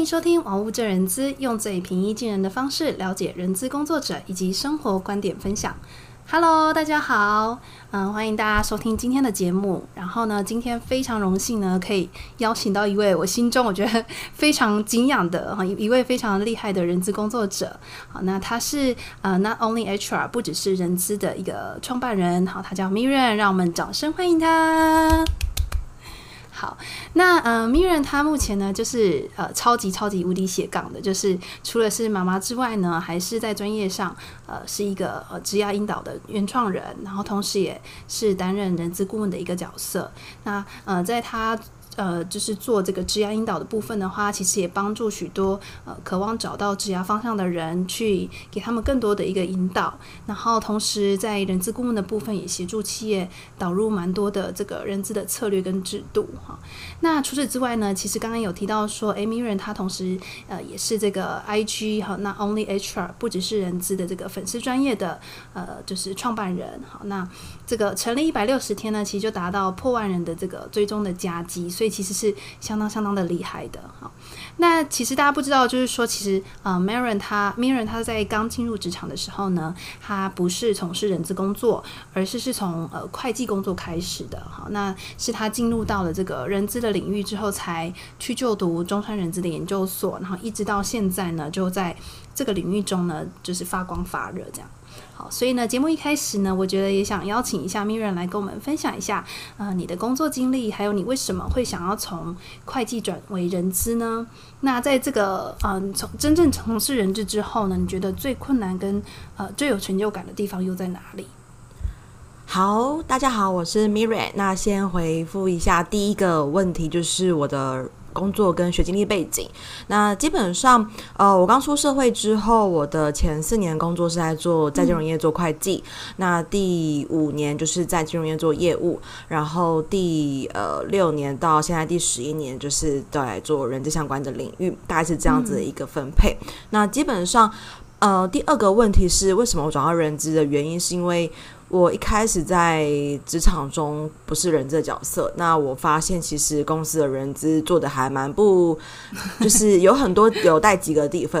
欢迎收听《玩物正人资》，用最平易近人的方式了解人资工作者以及生活观点分享。Hello，大家好，嗯，欢迎大家收听今天的节目。然后呢，今天非常荣幸呢，可以邀请到一位我心中我觉得非常敬仰的哈一位非常厉害的人资工作者。好，那他是呃，Not Only HR，不只是人资的一个创办人。好，他叫 Miriam，让我们掌声欢迎他。好，那呃，Mirren 他目前呢，就是呃，超级超级无敌斜杠的，就是除了是妈妈之外呢，还是在专业上呃，是一个呃，职业引导的原创人，然后同时也是担任人资顾问的一个角色。那呃，在他。呃，就是做这个职涯引导的部分的话，其实也帮助许多呃渴望找到职涯方向的人，去给他们更多的一个引导。然后同时在人资顾问的部分，也协助企业导入蛮多的这个人资的策略跟制度哈。那除此之外呢，其实刚刚有提到说，Miriam 他同时呃也是这个 IG 哈那 Only HR 不只是人资的这个粉丝专业的呃就是创办人。好，那这个成立一百六十天呢，其实就达到破万人的这个追踪的加绩。所以其实是相当相当的厉害的哈。那其实大家不知道，就是说，其实呃，Miriam 他 Miriam 他在刚进入职场的时候呢，他不是从事人资工作，而是是从呃会计工作开始的哈。那是他进入到了这个人资的领域之后，才去就读中川人资的研究所，然后一直到现在呢，就在这个领域中呢，就是发光发热这样。所以呢，节目一开始呢，我觉得也想邀请一下 Miriam 来跟我们分享一下，呃，你的工作经历，还有你为什么会想要从会计转为人资呢？那在这个嗯，从真正从事人资之后呢，你觉得最困难跟呃最有成就感的地方又在哪里？好，大家好，我是 Miriam。那先回复一下第一个问题，就是我的。工作跟学经历背景，那基本上，呃，我刚出社会之后，我的前四年工作是在做在金融业做会计，嗯、那第五年就是在金融业做业务，然后第呃六年到现在第十一年就是在做人际相关的领域，大概是这样子的一个分配。嗯、那基本上，呃，第二个问题是为什么我转到人资的原因，是因为。我一开始在职场中不是人资角色，那我发现其实公司的人资做的还蛮不，就是有很多有待及格的地方。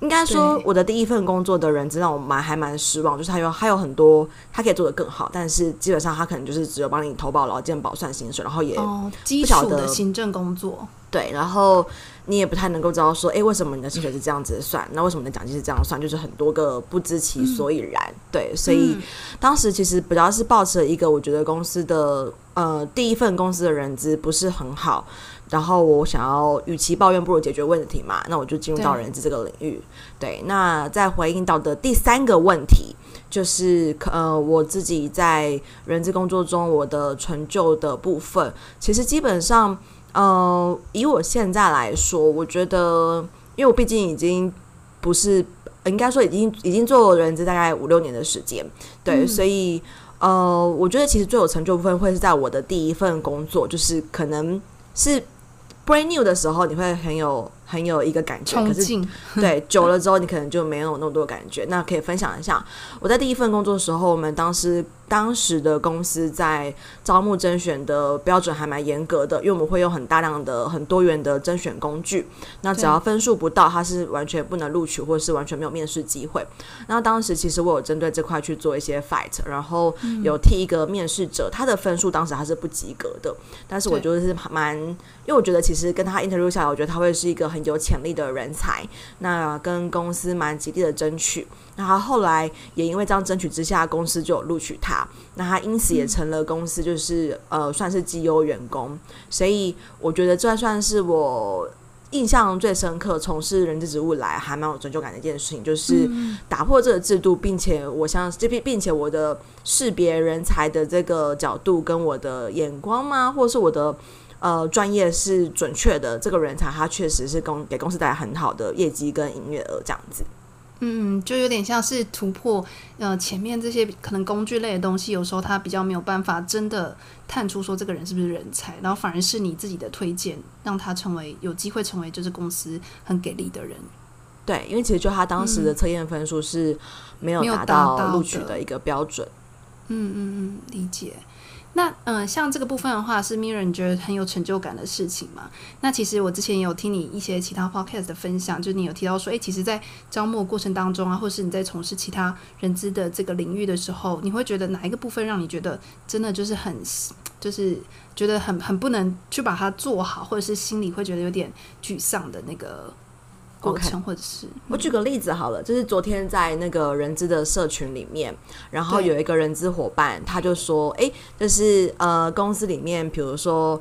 应该说，我的第一份工作的人资让我蛮还蛮失望，就是还有还有很多他可以做的更好，但是基本上他可能就是只有帮你投保劳健保算薪水，然后也不晓得、哦、基础的行政工作。对，然后你也不太能够知道说，哎，为什么你的薪水是这样子算？那为什么你的奖金是这样算？就是很多个不知其所以然。嗯、对，所以、嗯、当时其实比较是抱持了一个，我觉得公司的呃第一份公司的人资不是很好，然后我想要与其抱怨，不如解决问题嘛。那我就进入到人资这个领域。对，对，那在回应到的第三个问题，就是呃我自己在人资工作中我的成就的部分，其实基本上。呃，以我现在来说，我觉得，因为我毕竟已经不是，应该说已经已经做人资大概五六年的时间，对，嗯、所以呃，我觉得其实最有成就部分会是在我的第一份工作，就是可能是 brand new 的时候，你会很有。很有一个感觉，可是 对久了之后，你可能就没有那么多感觉。那可以分享一下，我在第一份工作的时候，我们当时当时的公司在招募甄选的标准还蛮严格的，因为我们会用很大量的、很多元的甄选工具。那只要分数不到，它是完全不能录取，或者是完全没有面试机会。那当时其实我有针对这块去做一些 fight，然后有替一个面试者，他的分数当时还是不及格的，但是我觉得是蛮，因为我觉得其实跟他 interview 下来，我觉得他会是一个很。有潜力的人才，那跟公司蛮极力的争取，那他后来也因为这样争取之下，公司就有录取他，那他因此也成了公司就是呃算是绩优员工，所以我觉得这算是我印象最深刻，从事人资职务来还蛮有成就感的一件事情，就是打破这个制度，并且我相信这并并且我的识别人才的这个角度跟我的眼光吗，或者是我的。呃，专业是准确的，这个人才他确实是公给公司带来很好的业绩跟营业额这样子。嗯，就有点像是突破呃前面这些可能工具类的东西，有时候他比较没有办法真的探出说这个人是不是人才，然后反而是你自己的推荐，让他成为有机会成为就是公司很给力的人。对，因为其实就他当时的测验分数是没有达到录取的一个标准。嗯嗯嗯，理解。那嗯、像这个部分的话，是 Miriam 你觉得很有成就感的事情吗？那其实我之前也有听你一些其他 podcast 的分享，就是你有提到说，诶，其实，在招募过程当中啊，或是你在从事其他人资的这个领域的时候，你会觉得哪一个部分让你觉得真的就是很，就是觉得很很不能去把它做好，或者是心里会觉得有点沮丧的那个？过程，或者是、我举个例子好了，就是昨天在那个人资的社群里面，然后有一个人资伙伴，他就说：“哎，就是呃，公司里面，比如说。”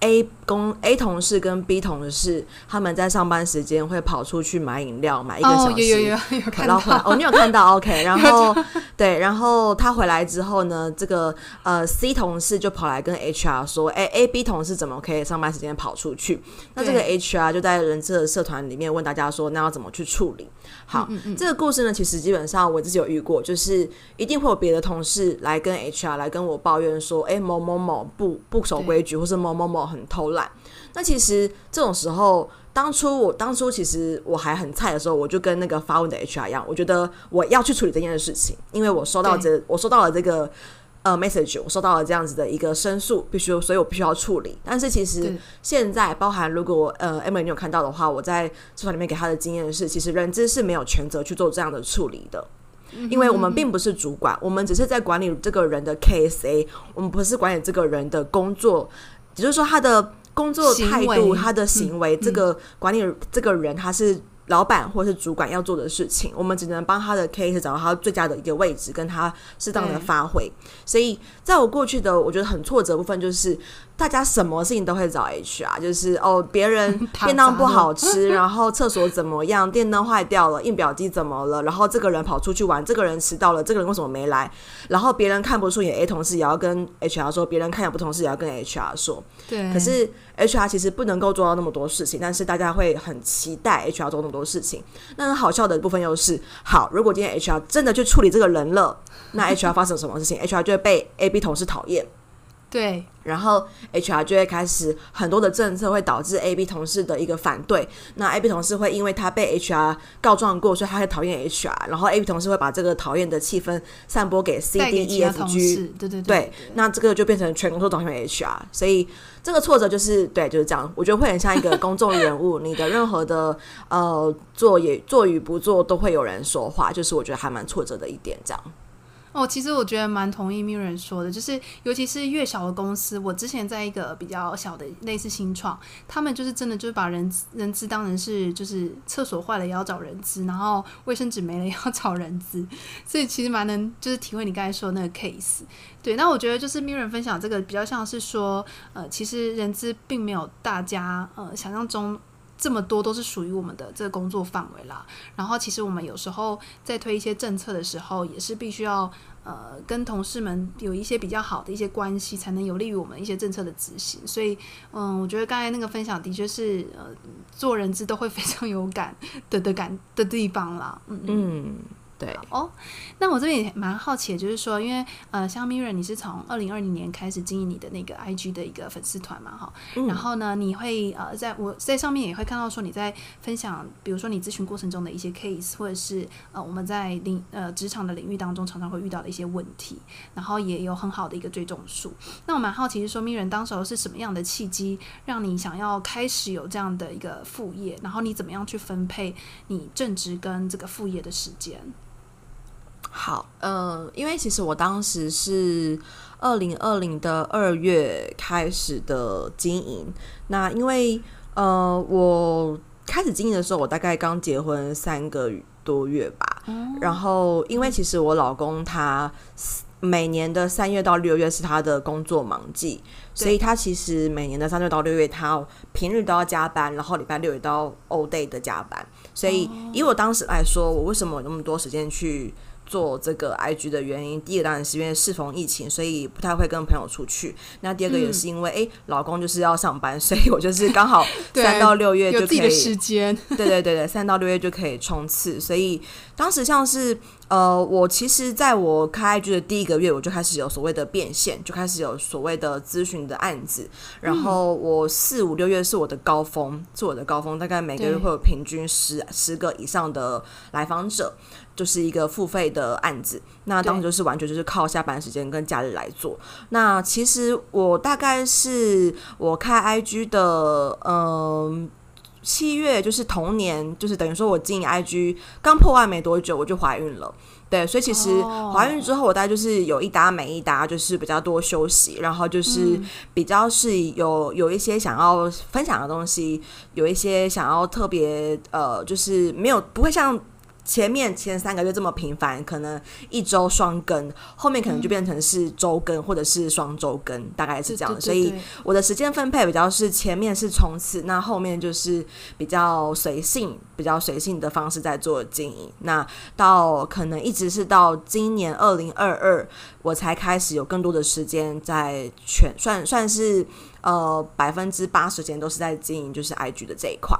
A 公 A 同事跟 B 同事，他们在上班时间会跑出去买饮料，买一个小时。哦，有有有有看到哦，你有看到？OK，然后对，然后他回来之后呢，这个呃 C 同事就跑来跟 HR 说：“哎，A B 同事怎么可以上班时间跑出去？”那这个 HR 就在人资的社团里面问大家说：“那要怎么去处理？”好，嗯嗯嗯，这个故事呢，其实基本上我自己有遇过，就是一定会有别的同事来跟 HR 来跟我抱怨说：“哎，某某某不不守规矩，或是某某某。”很偷懒，那其实这种时候，当初我当初其实我还很菜的时候，我就跟那个发问的 HR 一样，我觉得我要去处理这件事情，因为我收到这我收到了这个呃 message，我收到了这样子的一个申诉，必须所以我必须要处理。但是其实现在包含如果呃 Emily 你有看到的话，我在社团里面给他的经验是，其实人资是没有权责去做这样的处理的，因为我们并不是主管，我们只是在管理这个人的 KSA，我们不是管理这个人的工作。也就是说，他的工作态度、他的行为，这个管理这个人，他是老板或是主管要做的事情，我们只能帮他的 case 找到他最佳的一个位置，跟他适当的发挥。所以，在我过去的我觉得很挫折的部分，就是大家什么事情都会找 HR，就是哦，别人 便当不好吃，然后厕所怎么样，电灯坏掉了，印表机怎么了，然后这个人跑出去玩，这个人迟到了，这个人为什么没来？然后别人看不出眼，A 同事也要跟 HR 说，别人看也不同事也要跟 HR 说。对，可是 HR 其实不能够做到那么多事情，但是大家会很期待 HR 做那么多事情。那很好笑的部分又是，好，如果今天 HR 真的去处理这个人了，那 HR 发生什么事情？HR 就会被 A、B 同事讨厌。对，然后 HR 就会开始很多的政策会导致 A、B 同事的一个反对。那 A、B 同事会因为他被 HR 告状过，所以他会讨厌 HR。然后 A、B 同事会把这个讨厌的气氛散播给 C、D、E、F、G。对对对，对，那这个就变成全公司都讨厌 HR。所以这个挫折就是对，就是这样。我觉得会很像一个公众人物，你的任何的呃做也做与不做都会有人说话，就是我觉得还蛮挫折的一点，这样。哦，其实我觉得蛮同意 Miriam 说的，就是尤其是越小的公司，我之前在一个比较小的类似新创，他们就是真的就是把人人资当成是就是厕所坏了也要找人资，然后卫生纸没了也要找人资，所以其实蛮能就是体会你刚才说的那个 case。对，那我觉得就是 Miriam 分享这个比较像是说，呃，其实人资并没有大家呃想象中。这么多都是属于我们的这个工作范围啦。然后，其实我们有时候在推一些政策的时候，也是必须要呃跟同事们有一些比较好的一些关系，才能有利于我们一些政策的执行。所以，嗯，我觉得刚才那个分享的确是呃做人资都会非常有感的的感的地方啦。嗯嗯。对哦，那我这边也蛮好奇的，就是说，因为呃，像 Miriam，你是从二零二零年开始经营你的那个 IG 的一个粉丝团嘛，哈、嗯，然后呢，你会呃，在我在上面也会看到说你在分享，比如说你咨询过程中的一些 case，或者是呃我们在领呃职场的领域当中常常会遇到的一些问题，然后也有很好的一个追踪数。那我蛮好奇，是说 Miriam 当时候是什么样的契机，让你想要开始有这样的一个副业，然后你怎么样去分配你正职跟这个副业的时间？好，呃，因为其实我当时是二零二零的二月开始的经营。那因为呃，我开始经营的时候，我大概刚结婚三个多月吧。嗯。然后，因为其实我老公他每年的三月到六月是他的工作忙季，所以他其实每年的三月到六月，他平日都要加班，然后礼拜六也都要 all day 的加班。所以以我当时来说，我为什么有那么多时间去做这个 IG 的原因，第一个当然是因为适逢疫情，所以不太会跟朋友出去。那第二个也是因为，哎、嗯，老公就是要上班，所以我就是刚好 三到六月就可以，有自己的时间。对对对对，三到六月就可以冲刺。所以当时像是呃，我其实在我开 IG 的第一个月，我就开始有所谓的变现，就开始有所谓的咨询的案子。然后我四五六月是我的高峰，是我的高峰，大概每个月会有平均十十个以上的来访者。就是一个付费的案子。那当时就是完全就是靠下班时间跟假日来做。那其实我大概是我开 IG 的，嗯、呃。七月就是同年，就是等于说我进 IG 刚破万没多久，我就怀孕了。对，所以其实怀孕之后，我大概就是有一搭没一搭，就是比较多休息，然后就是比较是有有一些想要分享的东西，有一些想要特别呃，就是没有不会像。前面前三个月这么频繁，可能一周双更，后面可能就变成是周更或者是双周更，大概是这样。所以我的时间分配比较是前面是冲刺，那后面就是比较随性，比较随性的方式在做经营。那到可能一直是到今年二零二二，我才开始有更多的时间在全算算是呃百分之八十时间都是在经营，就是 IG 的这一块。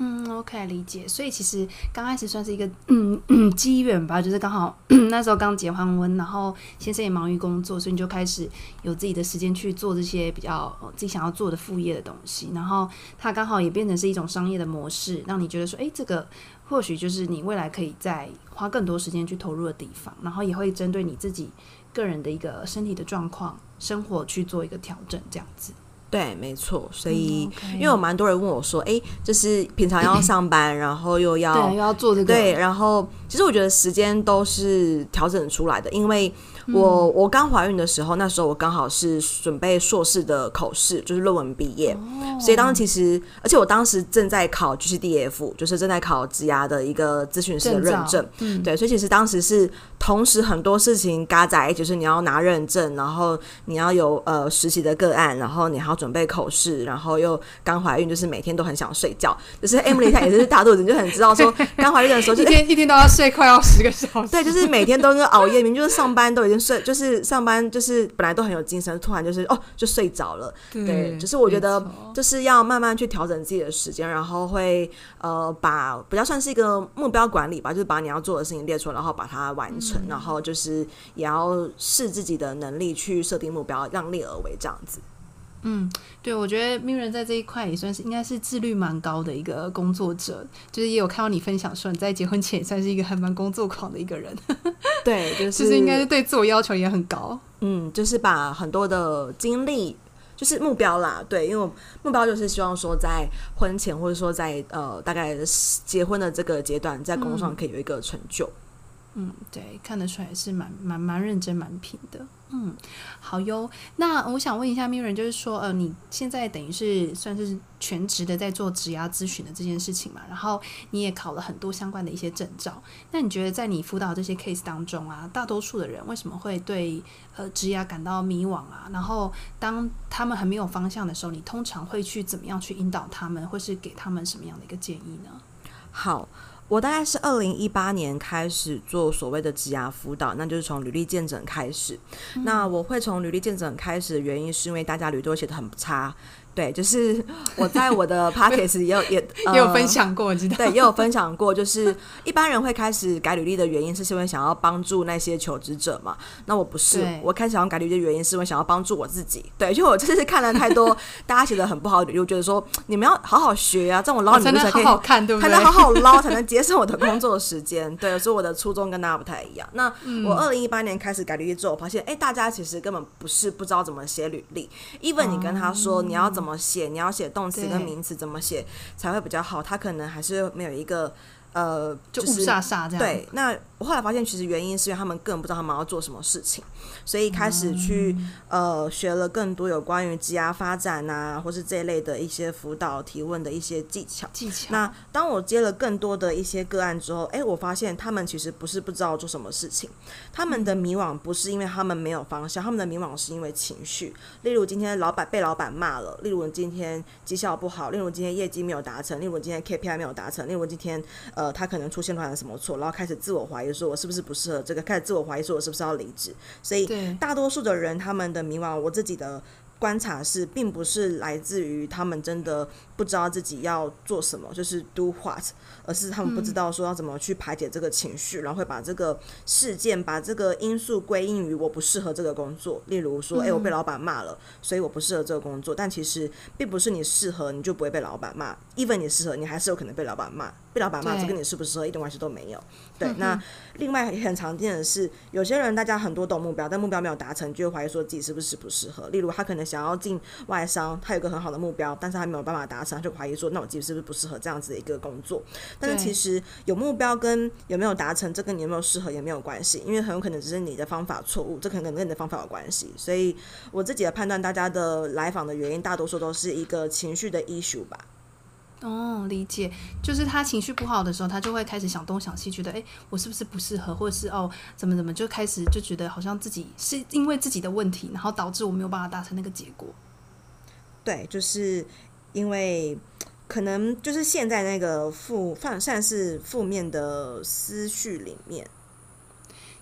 嗯，OK，理解。所以其实刚开始算是一个嗯嗯机缘吧，就是刚好 那时候刚结完婚，然后先生也忙于工作，所以你就开始有自己的时间去做这些比较自己想要做的副业的东西。然后它刚好也变成是一种商业的模式，让你觉得说，诶，这个或许就是你未来可以再花更多时间去投入的地方。然后也会针对你自己个人的一个身体的状况、生活去做一个调整，这样子。对，没错，所以、嗯 okay、因为有蛮多人问我说，哎，就是平常要上班，然后又要对又要做这个，对，然后其实我觉得时间都是调整出来的，因为。我我刚怀孕的时候，那时候我刚好是准备硕士的口试，就是论文毕业，哦、所以当时其实，而且我当时正在考 GCDF，就是正在考职涯的一个咨询师的认证，嗯、对，所以其实当时是同时很多事情嘎在，就是你要拿认证，然后你要有呃实习的个案，然后你还要准备口试，然后又刚怀孕，就是每天都很想睡觉，就是 Emily 她也是大肚子，你就很知道说刚怀孕的时候 就，就一天一天都要睡快要十个小时，对，就是每天都是熬夜，明明就是上班都已经。睡就是上班，就是本来都很有精神，突然就是哦，就睡着了。对，對，就是我觉得就是要慢慢去调整自己的时间，然后会呃把比较算是一个目标管理吧，就是把你要做的事情列出来，然后把它完成，嗯、然后就是也要视自己的能力去设定目标，量力而为这样子。嗯，对，我觉得 Miriam 在这一块也算是应该是自律蛮高的一个工作者，就是也有看到你分享说你在结婚前也算是一个还蛮工作狂的一个人，对，就是就是应该是对自我要求也很高，嗯，就是把很多的精力就是目标啦，对，因为目标就是希望说在婚前或者说在呃大概结婚的这个阶段，在工作上可以有一个成就。嗯嗯，对，看得出来是蛮蛮蛮认真、蛮拼的。嗯，好哟。那我想问一下 Miriam，就是说，呃，你现在等于是算是全职的在做职涯咨询的这件事情嘛？然后你也考了很多相关的一些证照。那你觉得在你辅导这些 case 当中啊，大多数的人为什么会对呃职涯感到迷惘啊？然后当他们很没有方向的时候，你通常会去怎么样去引导他们，或是给他们什么样的一个建议呢？好。我大概是二零一八年开始做所谓的职涯辅导，那就是从履历见诊开始。嗯、那我会从履历见诊开始的原因，是因为大家履历都写得很差。对，就是我在我的 podcast 也有也、呃、也有分享过，知道？对，也有分享过。就是一般人会开始改履历的原因，是因为想要帮助那些求职者嘛。那我不是，我开始想要改履历的原因，是因为想要帮助我自己。对，就我就是看了太多大家写的很不好的履历，我觉得说你们要好好学啊，这种捞履历才可以，好好看，对不对？才能好好捞，才能节省我的工作时间。对，所以我的初衷跟大家不太一样。那我二零一八年开始改履历之后，我发现，哎、欸，大家其实根本不是不知道怎么写履历。Even 你跟他说你要怎么。怎么写？你要写动词跟名词怎么写才会比较好？他可能还是没有一个呃，就是雾煞煞这样。对，那。我后来发现，其实原因是因为他们根本不知道他们要做什么事情，所以开始去、嗯、呃学了更多有关于职涯发展啊，或是这一类的一些辅导提问的一些技巧。技巧。那当我接了更多的一些个案之后，哎，我发现他们其实不是不知道做什么事情，他们的迷惘不是因为他们没有方向，他们的迷惘是因为情绪。例如今天老板被老板骂了，例如今天绩效不好，例如今天业绩没有达成，例如今天 KPI 没有达成，例如今天呃他可能出现了什么错，然后开始自我怀疑。说我是不是不适合这个？开始自我怀疑，说我是不是要离职？所以大多数的人他们的迷茫，我自己的观察是，并不是来自于他们真的不知道自己要做什么，就是 do what，而是他们不知道说要怎么去排解这个情绪，嗯、然后会把这个事件、把这个因素归因于我不适合这个工作。例如说，哎、欸，我被老板骂了，所以我不适合这个工作。但其实并不是你适合你就不会被老板骂，even 你适合，你还是有可能被老板骂。被老板骂，这跟你适不适合一点关系都没有。对，那另外很常见的是，有些人大家很多都有目标，但目标没有达成，就会怀疑说自己是不是适不适合。例如，他可能想要进外商，他有个很好的目标，但是他没有办法达成，他就怀疑说，那我自己是不是不适合这样子的一个工作？但是其实有目标跟有没有达成，这跟你有没有适合也没有关系，因为很有可能只是你的方法错误，这可能跟你的方法有关系。所以我自己的判断，大家的来访的原因，大多数都是一个情绪的 issue 吧。哦，理解，就是他情绪不好的时候，他就会开始想东想西，觉得哎，我是不是不适合，或者是哦，怎么怎么，就开始就觉得好像自己是因为自己的问题，然后导致我没有办法达成那个结果。对，就是因为可能就是现在那个负，算算是负面的思绪里面。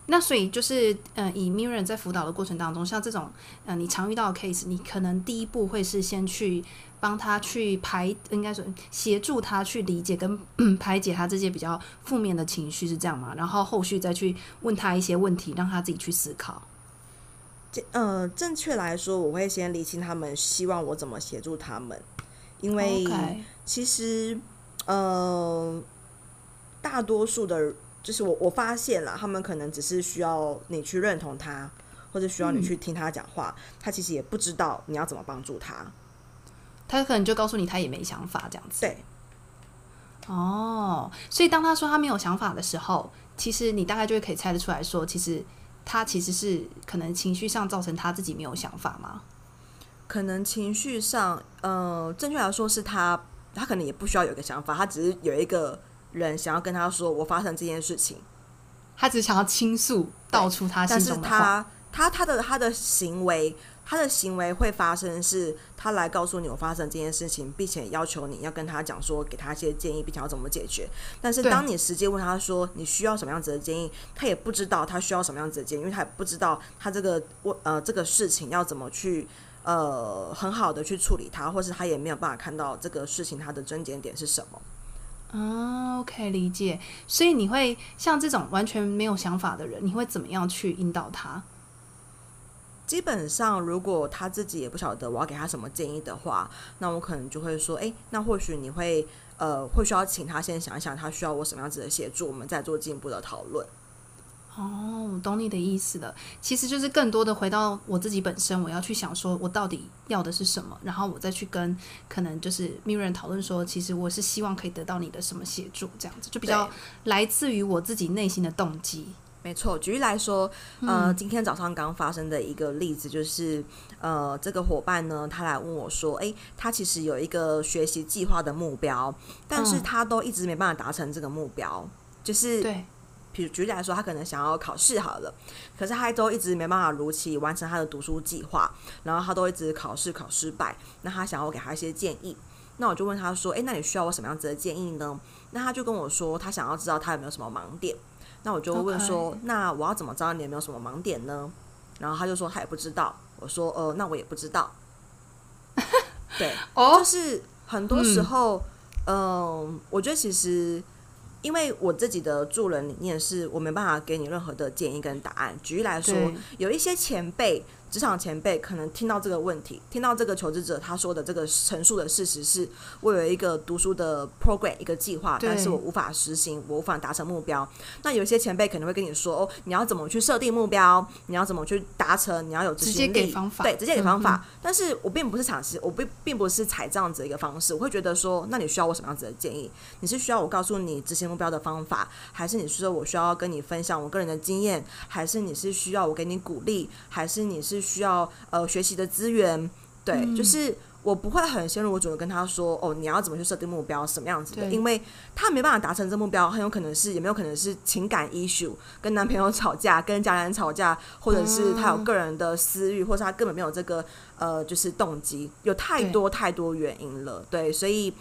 那所以就是，呃，以 Mirren 在辅导的过程当中，像这种，呃，你常遇到的 case，你可能第一步会是先去帮他去排，应该说协助他去理解跟 排解他这些比较负面的情绪，是这样吗？然后后续再去问他一些问题，让他自己去思考。这，呃，正确来说，我会先理清他们希望我怎么协助他们，因为其实，呃，大多数的。就是我我发现了，他们可能只是需要你去认同他，或者需要你去听他讲话，嗯，他其实也不知道你要怎么帮助他，他可能就告诉你他也没想法这样子。对，哦，所以当他说他没有想法的时候，其实你大概就会可以猜得出来说，其实他其实是可能情绪上造成他自己没有想法吗？可能情绪上，呃，正确来说是他，他可能也不需要有个想法，他只是有一个。人想要跟他说，我发生这件事情，他只想要倾诉，道出他心中的话。但是他他他的他的行为，他的行为会发生，是他来告诉你我发生这件事情，并且要求你要跟他讲说，给他一些建议，并且要怎么解决。但是当你实际问他说你需要什么样子的建议，他也不知道他需要什么样子的建议，因为他也不知道他这个问呃这个事情要怎么去呃很好的去处理它，或是他也没有办法看到这个事情它的症结点是什么。啊，OK，理解。所以你会像这种完全没有想法的人，你会怎么样去引导他？基本上，如果他自己也不晓得我要给他什么建议的话，那我可能就会说：诶，那或许你会呃，会需要请他先想一想，他需要我什么样子的协助，我们再做进一步的讨论。哦，我懂你的意思了。其实就是更多的回到我自己本身，我要去想说，我到底要的是什么，然后我再去跟可能就是 Miriam 讨论说，其实我是希望可以得到你的什么协助，这样子就比较来自于我自己内心的动机。没错，举例来说，呃，今天早上刚发生的一个例子就是，呃，这个伙伴呢，他来问我说，诶，他其实有一个学习计划的目标，但是他都一直没办法达成这个目标，就是对。比如举例来说，他可能想要考试好了，可是他都一直没办法如期完成他的读书计划，然后他都一直考试考失败。那他想要我给他一些建议，那我就问他说：“诶，那你需要我什么样子的建议呢？”那他就跟我说，他想要知道他有没有什么盲点。那我就问说：“Okay. 那我要怎么知道你有没有什么盲点呢？”然后他就说他也不知道。我说：“呃，那我也不知道。”对，哦，就是很多时候，嗯、呃，我觉得其实。因为我自己的助人理念是我没办法给你任何的建议跟答案。举例来说，有一些前辈。职场前辈可能听到这个问题，听到这个求职者他说的这个陈述的事实是：我有一个读书的 program 一个计划，但是我无法实行，我无法达成目标。那有些前辈可能会跟你说：哦，你要怎么去设定目标？你要怎么去达成？你要有直接给方法，对，直接给方法。但是我并不是尝试，我并并不是采这样子的一个方式。我会觉得说，那你需要我什么样子的建议？你是需要我告诉你执行目标的方法，还是你是说我需要跟你分享我个人的经验，还是你是需要我给你鼓励，还是你是？需要呃学习的资源，对、嗯，就是我不会很先入为主的跟他说，哦，你要怎么去设定目标，什么样子的，因为他没办法达成这目标，很有可能是也没有可能是情感 issue，跟男朋友吵架，跟家人吵架，或者是他有个人的私欲，或者他根本没有这个呃就是动机，有太多太多原因了，对，对所以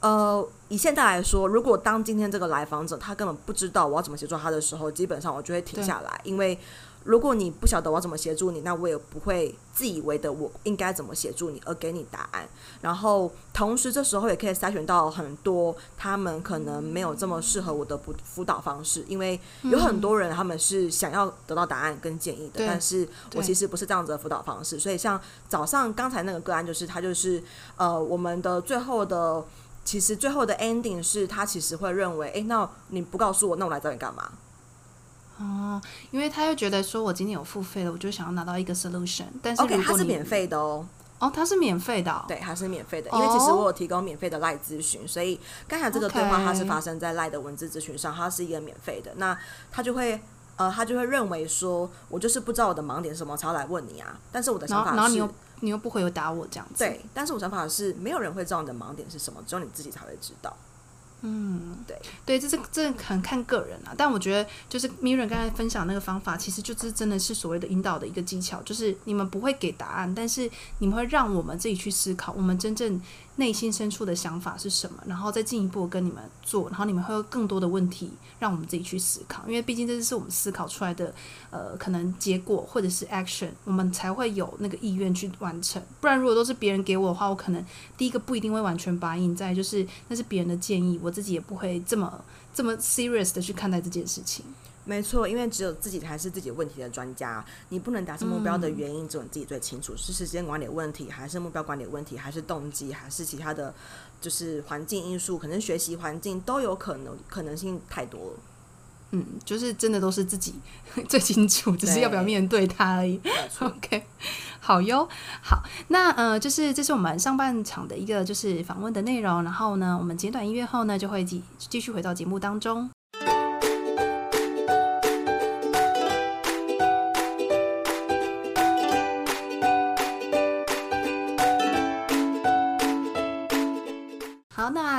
呃以现在来说，如果当今天这个来访者他根本不知道我要怎么协助他的时候，基本上我就会停下来，因为。如果你不晓得我要怎么协助你，那我也不会自以为的我应该怎么协助你而给你答案。然后同时这时候也可以筛选到很多他们可能没有这么适合我的辅辅导方式，因为有很多人他们是想要得到答案跟建议的，但是我其实不是这样子的辅导方式。所以像早上刚才那个个案，就是他就是呃我们的最后的其实最后的 ending 是他其实会认为，哎，那你不告诉我，那我来找你干嘛？哦，因为他又觉得说，我今天有付费了，我就想要拿到一个 solution。但是，OK，它是免费的哦。哦，它是免费的、哦，对，他是免费的。因为其实我有提供免费的赖咨询，所以刚才这个对话它是发生在赖的文字咨询上，它是一个免费的。那他就会，呃，他就会认为说，我就是不知道我的盲点是什么，才要来问你啊。但是我的想法是，然后你又你又不回答我这样子。对，但是我想法是，没有人会知道你的盲点是什么，只有你自己才会知道。嗯，对对，这是这很看个人啊。但我觉得，就是 Mirren 刚才分享那个方法，其实就是真的是所谓的引导的一个技巧，就是你们不会给答案，但是你们会让我们自己去思考，我们真正。内心深处的想法是什么？然后再进一步跟你们做，然后你们会有更多的问题让我们自己去思考，因为毕竟这是我们思考出来的，呃，可能结果或者是 action，我们才会有那个意愿去完成。不然如果都是别人给我的话，我可能第一个不一定会完全答应，再就是那是别人的建议，我自己也不会这么这么 serious 的去看待这件事情。没错，因为只有自己才是自己问题的专家。你不能达成目标的原因，只有你自己最清楚。是时间管理问题，还是目标管理问题，还是动机，还是其他的，就是环境因素，可能学习环境都有可能，可能性太多了。嗯，就是真的都是自己最清楚，只是要不要面对它而已。OK，好哟，好，那呃，就是这是我们上半场的一个就是访问的内容。然后呢，我们简短音乐后呢，就会继继续回到节目当中。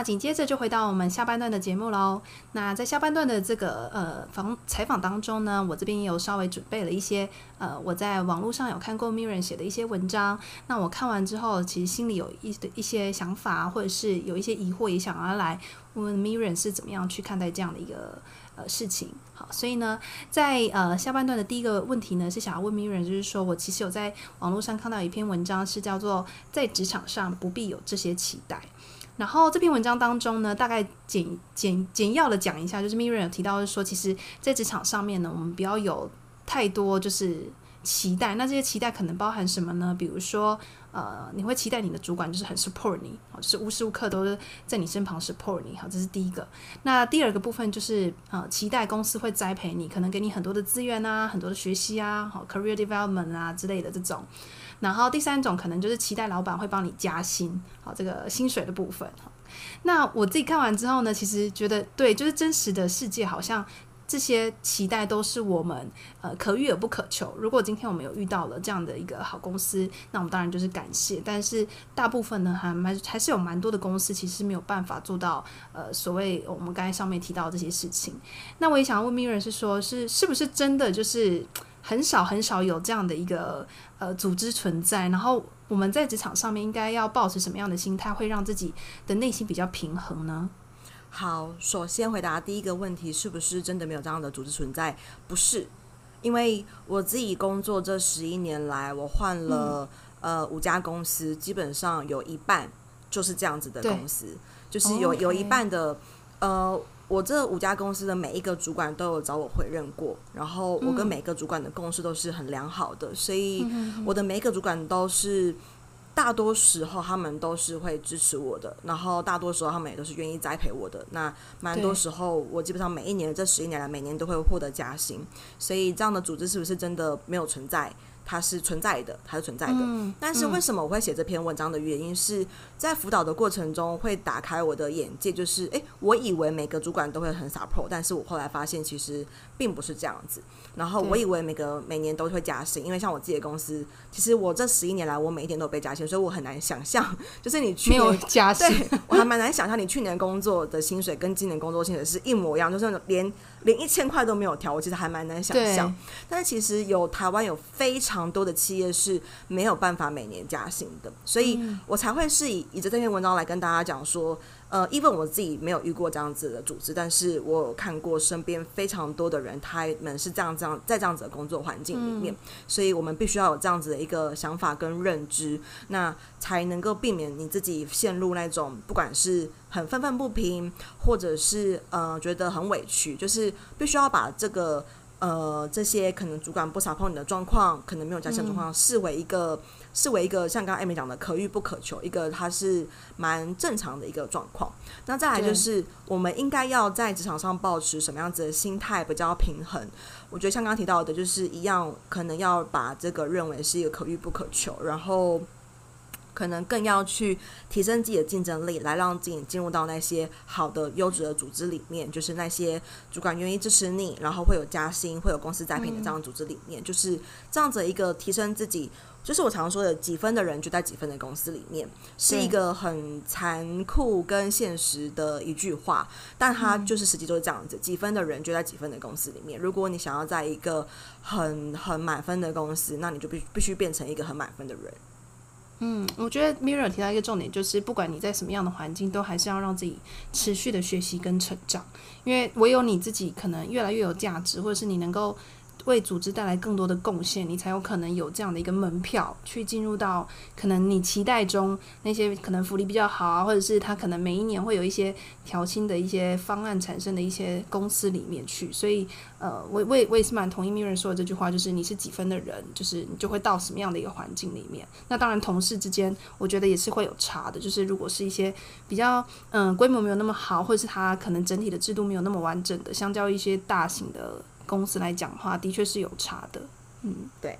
紧接着就回到我们下半段的节目喽。那在下半段的这个呃访采访当中呢，我这边也有稍微准备了一些呃我在网络上有看过 Miriam 写的一些文章。那我看完之后，其实心里有一的一些想法，或者是有一些疑惑，也想要来问问 Miriam 是怎么样去看待这样的一个呃事情。好，所以呢，在呃下半段的第一个问题呢，是想要问 Miriam，就是说我其实有在网络上看到一篇文章，是叫做在职场上不必有这些期待。然后这篇文章当中呢，大概简简简要的讲一下，就是 Miriam 有提到，就说，其实，在职场上面呢，我们不要有太多就是期待。那这些期待可能包含什么呢？比如说，呃，你会期待你的主管就是很 support 你，就是无时无刻都在你身旁 support 你，好，这是第一个。那第二个部分就是，呃，期待公司会栽培你，可能给你很多的资源啊，很多的学习啊，好，career development 啊之类的这种。然后第三种可能就是期待老板会帮你加薪，好，这个薪水的部分。那我自己看完之后呢，其实觉得对，就是真实的世界好像这些期待都是我们呃可遇而不可求。如果今天我们有遇到了这样的一个好公司，那我们当然就是感谢。但是大部分呢，还蛮还是有蛮多的公司其实没有办法做到呃所谓我们刚才上面提到这些事情。那我也想要问 Miriam 是说，是是不是真的就是？很少很少有这样的一个呃组织存在，然后我们在职场上面应该要保持什么样的心态，会让自己的内心比较平衡呢？好，首先回答第一个问题，是不是真的没有这样的组织存在？不是，因为我自己工作这十一年来，我换了、嗯、呃五家公司，基本上有一半就是这样子的公司，就是有、oh. 有一半的呃。我这五家公司的每一个主管都有找我回认过，然后我跟每个主管的共识都是很良好的，所以我的每一个主管都是大多时候他们都是会支持我的，然后大多时候他们也都是愿意栽培我的。那蛮多时候我基本上每一年这十一年来每年都会获得加薪，所以这样的组织是不是真的没有存在？它是存在的，它是存在的。嗯、但是为什么我会写这篇文章的原因是在辅导的过程中会打开我的眼界，就是诶，我以为每个主管都会很 support，但是我后来发现其实并不是这样子。然后我以为每个每年都会加薪，因为像我自己的公司，其实我这十一年来我每一年都有被加薪，所以我很难想象，就是你去年没有加薪，对，我还蛮难想象你去年工作的薪水跟今年工作薪水是一模一样，就是连连一千块都没有调，我其实还蛮难想象。但是其实有台湾有非常多的企业是没有办法每年加薪的，所以我才会是以以着这篇文章来跟大家讲说，呃，even 我自己没有遇过这样子的组织，但是我有看过身边非常多的人，他们是这样这样在这样子的工作环境里面，嗯、所以我们必须要有这样子的一个想法跟认知，那才能够避免你自己陷入那种不管是很愤愤不平，或者是呃觉得很委屈，就是必须要把这个呃这些可能主管不想碰你的状况，可能没有加薪状况，视为一个。视为一个像刚刚艾米讲的可遇不可求，一个它是蛮正常的一个状况。那再来就是我们应该要在职场上保持什么样子的心态比较平衡？我觉得像刚刚提到的，就是一样，可能要把这个认为是一个可遇不可求，然后。可能更要去提升自己的竞争力，来让自己进入到那些好的优质的组织里面，就是那些主管愿意支持你，然后会有加薪、会有公司栽培的这样的组织里面，嗯、就是这样子一个提升自己。就是我常说的，几分的人就在几分的公司里面，是一个很残酷跟现实的一句话，但它就是实际就是这样子，几分的人就在几分的公司里面。如果你想要在一个很很满分的公司，那你就必必须变成一个很满分的人。嗯，我觉得 Miriam 提到一个重点，就是不管你在什么样的环境，都还是要让自己持续的学习跟成长，因为唯有你自己可能越来越有价值，或者是你能够。为组织带来更多的贡献，你才有可能有这样的一个门票，去进入到可能你期待中那些可能福利比较好啊，或者是他可能每一年会有一些调薪的一些方案产生的一些公司里面去。所以，呃，我我也我也是蛮同意 Miriam 说的这句话，就是你是几分的人，就是你就会到什么样的一个环境里面。那当然，同事之间我觉得也是会有差的，就是如果是一些比较嗯规模没有那么好，或者是他可能整体的制度没有那么完整的，相较一些大型的。公司来讲的话，的确是有差的。嗯，对。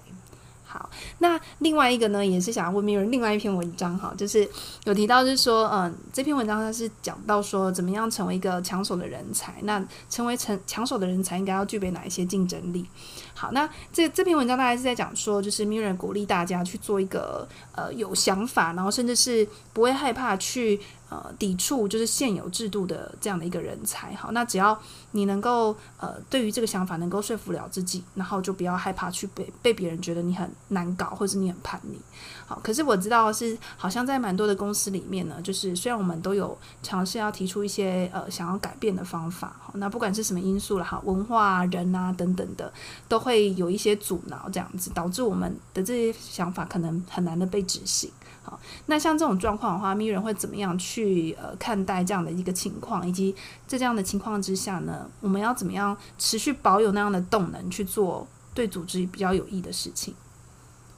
好，那另外一个呢，也是想要问 Miriam 另外一篇文章哈，就是有提到，就是说，嗯，这篇文章它是讲到说，怎么样成为一个抢手的人才。那成为成抢手的人才，应该要具备哪一些竞争力？好，那这这篇文章大概是在讲说，就是 Miriam 鼓励大家去做一个呃有想法，然后甚至是不会害怕去。呃，抵触就是现有制度的这样的一个人才，好，那只要你能够呃，对于这个想法能够说服了自己，然后就不要害怕去被被别人觉得你很难搞，或者你很叛逆，好。可是我知道是好像在蛮多的公司里面呢，就是虽然我们都有尝试要提出一些呃想要改变的方法，好，那不管是什么因素了哈，文化、人啊等等的，都会有一些阻挠，这样子导致我们的这些想法可能很难的被执行。好，那像这种状况的话，Miriam 会怎么样去呃看待这样的一个情况，以及在这样的情况之下呢，我们要怎么样持续保有那样的动能去做对组织比较有益的事情？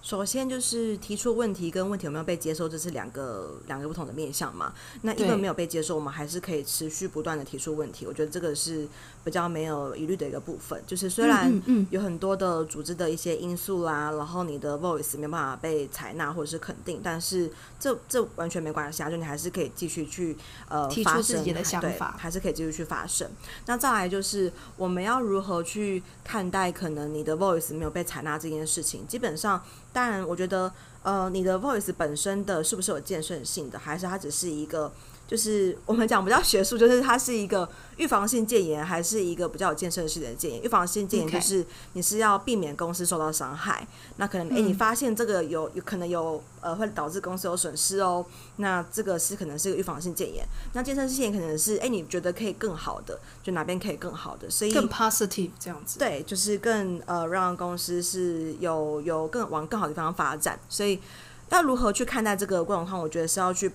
首先就是提出问题跟问题有没有被接受，这是两个两个不同的面向嘛。那因为没有被接受，我们还是可以持续不断的提出问题。我觉得这个是比较没有疑虑的一个部分。就是虽然有很多的组织的一些因素啦，然后你的 voice 没办法被采纳或者是肯定，但是这这完全没关系啊，就你还是可以继续去呃提出自己的想法，还是可以继续去发声。那再来就是我们要如何去看待可能你的 voice 没有被采纳这件事情，基本上。当然，我觉得，呃，你的 voice 本身的是不是有建设性的，还是它只是一个，就是我们讲比较学术，就是它是一个预防性建言，还是一个比较有建设性的建言？预防性建言就是你是要避免公司受到伤害，那可能诶，你发现这个有有可能有。呃，会导致公司有损失哦。那这个是可能是一个预防性建言。那建设性建言可能是，哎，你觉得可以更好的，就哪边可以更好的，所以更 positive 这样子。对，就是更呃，让公司是有有更往更好的地方发展。所以要如何去看待这个过程的话，我觉得是要去。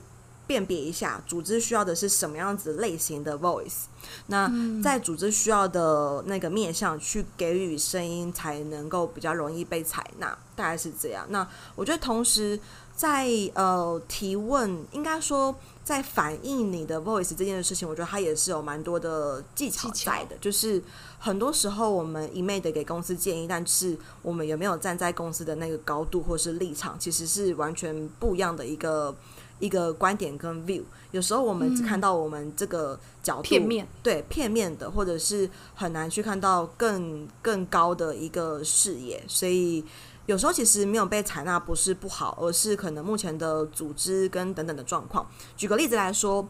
辨别一下组织需要的是什么样子类型的 voice，那在组织需要的那个面向去给予声音，才能够比较容易被采纳，大概是这样。那我觉得同时在呃提问，应该说在反映你的 voice 这件事情，我觉得它也是有蛮多的技巧在的。就是很多时候我们一昧的给公司建议，但是我们有没有站在公司的那个高度或是立场，其实是完全不一样的一个。一个观点跟 view，有时候我们只看到我们这个角度，片面，对，片面的，或者是很难去看到更更高的一个视野，所以有时候其实没有被采纳不是不好，而是可能目前的组织跟等等的状况。举个例子来说。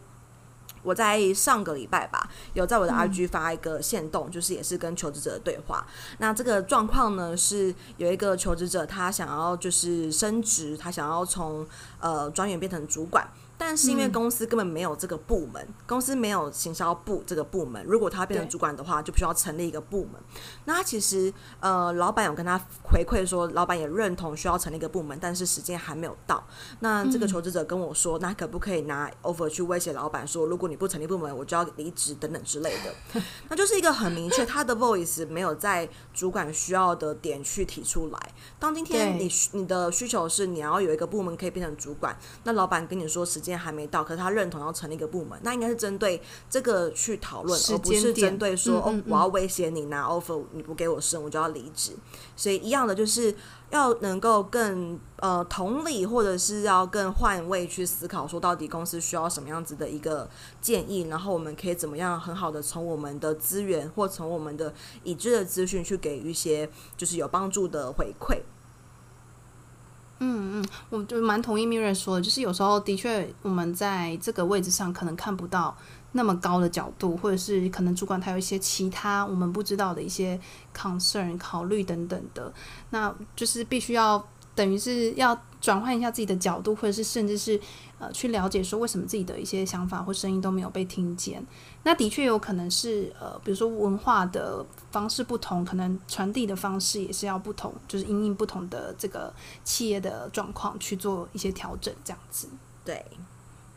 我在上个礼拜吧，有在我的 IG 发一个线动，嗯、就是也是跟求职者的对话。那这个状况呢，是有一个求职者，他想要就是升职，他想要从呃专员变成主管。但是因为公司根本没有这个部门，嗯、公司没有行销部这个部门。如果他变成主管的话，就必须要成立一个部门。那他其实呃，老板有跟他回馈说，老板也认同需要成立一个部门，但是时间还没有到。那这个求职者跟我说，嗯、那可不可以拿 offer 去威胁老板说，如果你不成立部门，我就要离职等等之类的。那就是一个很明确，他的 voice 没有在主管需要的点去提出来。当今天你你的需求是你要有一个部门可以变成主管，那老板跟你说时间。还没到，可是他认同要成立一个部门，那应该是针对这个去讨论，而不是针对说嗯嗯嗯哦，我要威胁你拿 offer，你不给我升，我就要离职。所以一样的，就是要能够更呃同理，或者是要更换位去思考，说到底公司需要什么样子的一个建议，然后我们可以怎么样很好的从我们的资源或从我们的已知的资讯去给予一些就是有帮助的回馈。嗯嗯，我就蛮同意 Mirre 说的，就是有时候的确我们在这个位置上可能看不到那么高的角度，或者是可能主管他有一些其他我们不知道的一些 concern 考虑等等的，那就是必须要等于是要转换一下自己的角度，或者是甚至是呃去了解说为什么自己的一些想法或声音都没有被听见。那的确有可能是呃，比如说文化的方式不同，可能传递的方式也是要不同，就是因应不同的这个企业的状况去做一些调整，这样子。对，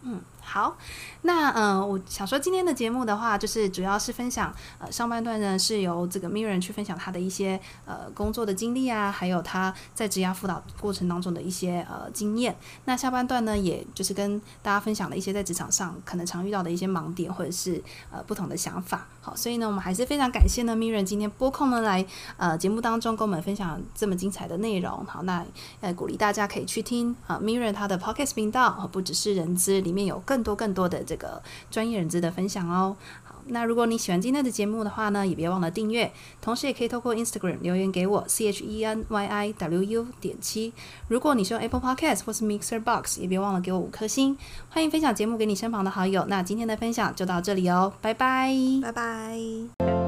嗯。好，那呃，我想说今天的节目的话，就是主要是分享呃上半段呢是由这个 Miriam 去分享他的一些呃工作的经历啊，还有他在职涯辅导过程当中的一些呃经验。那下半段呢，也就是跟大家分享了一些在职场上可能常遇到的一些盲点或者是呃不同的想法。好，所以呢，我们还是非常感谢呢 Miriam 今天拨空呢来呃节目当中跟我们分享这么精彩的内容。好，那呃鼓励大家可以去听啊、Miriam 他的 Podcast 频道，不只是人资里面有更。更多更多的这个专业人资的分享哦。好，那如果你喜欢今天的节目的话呢，也别忘了订阅，同时也可以透过 Instagram 留言给我 C H E N Y I W U 点七。如果你是用 Apple Podcast 或是 Mixer Box，也别忘了给我五颗星。欢迎分享节目给你身旁的好友。那今天的分享就到这里哦，拜拜，拜拜。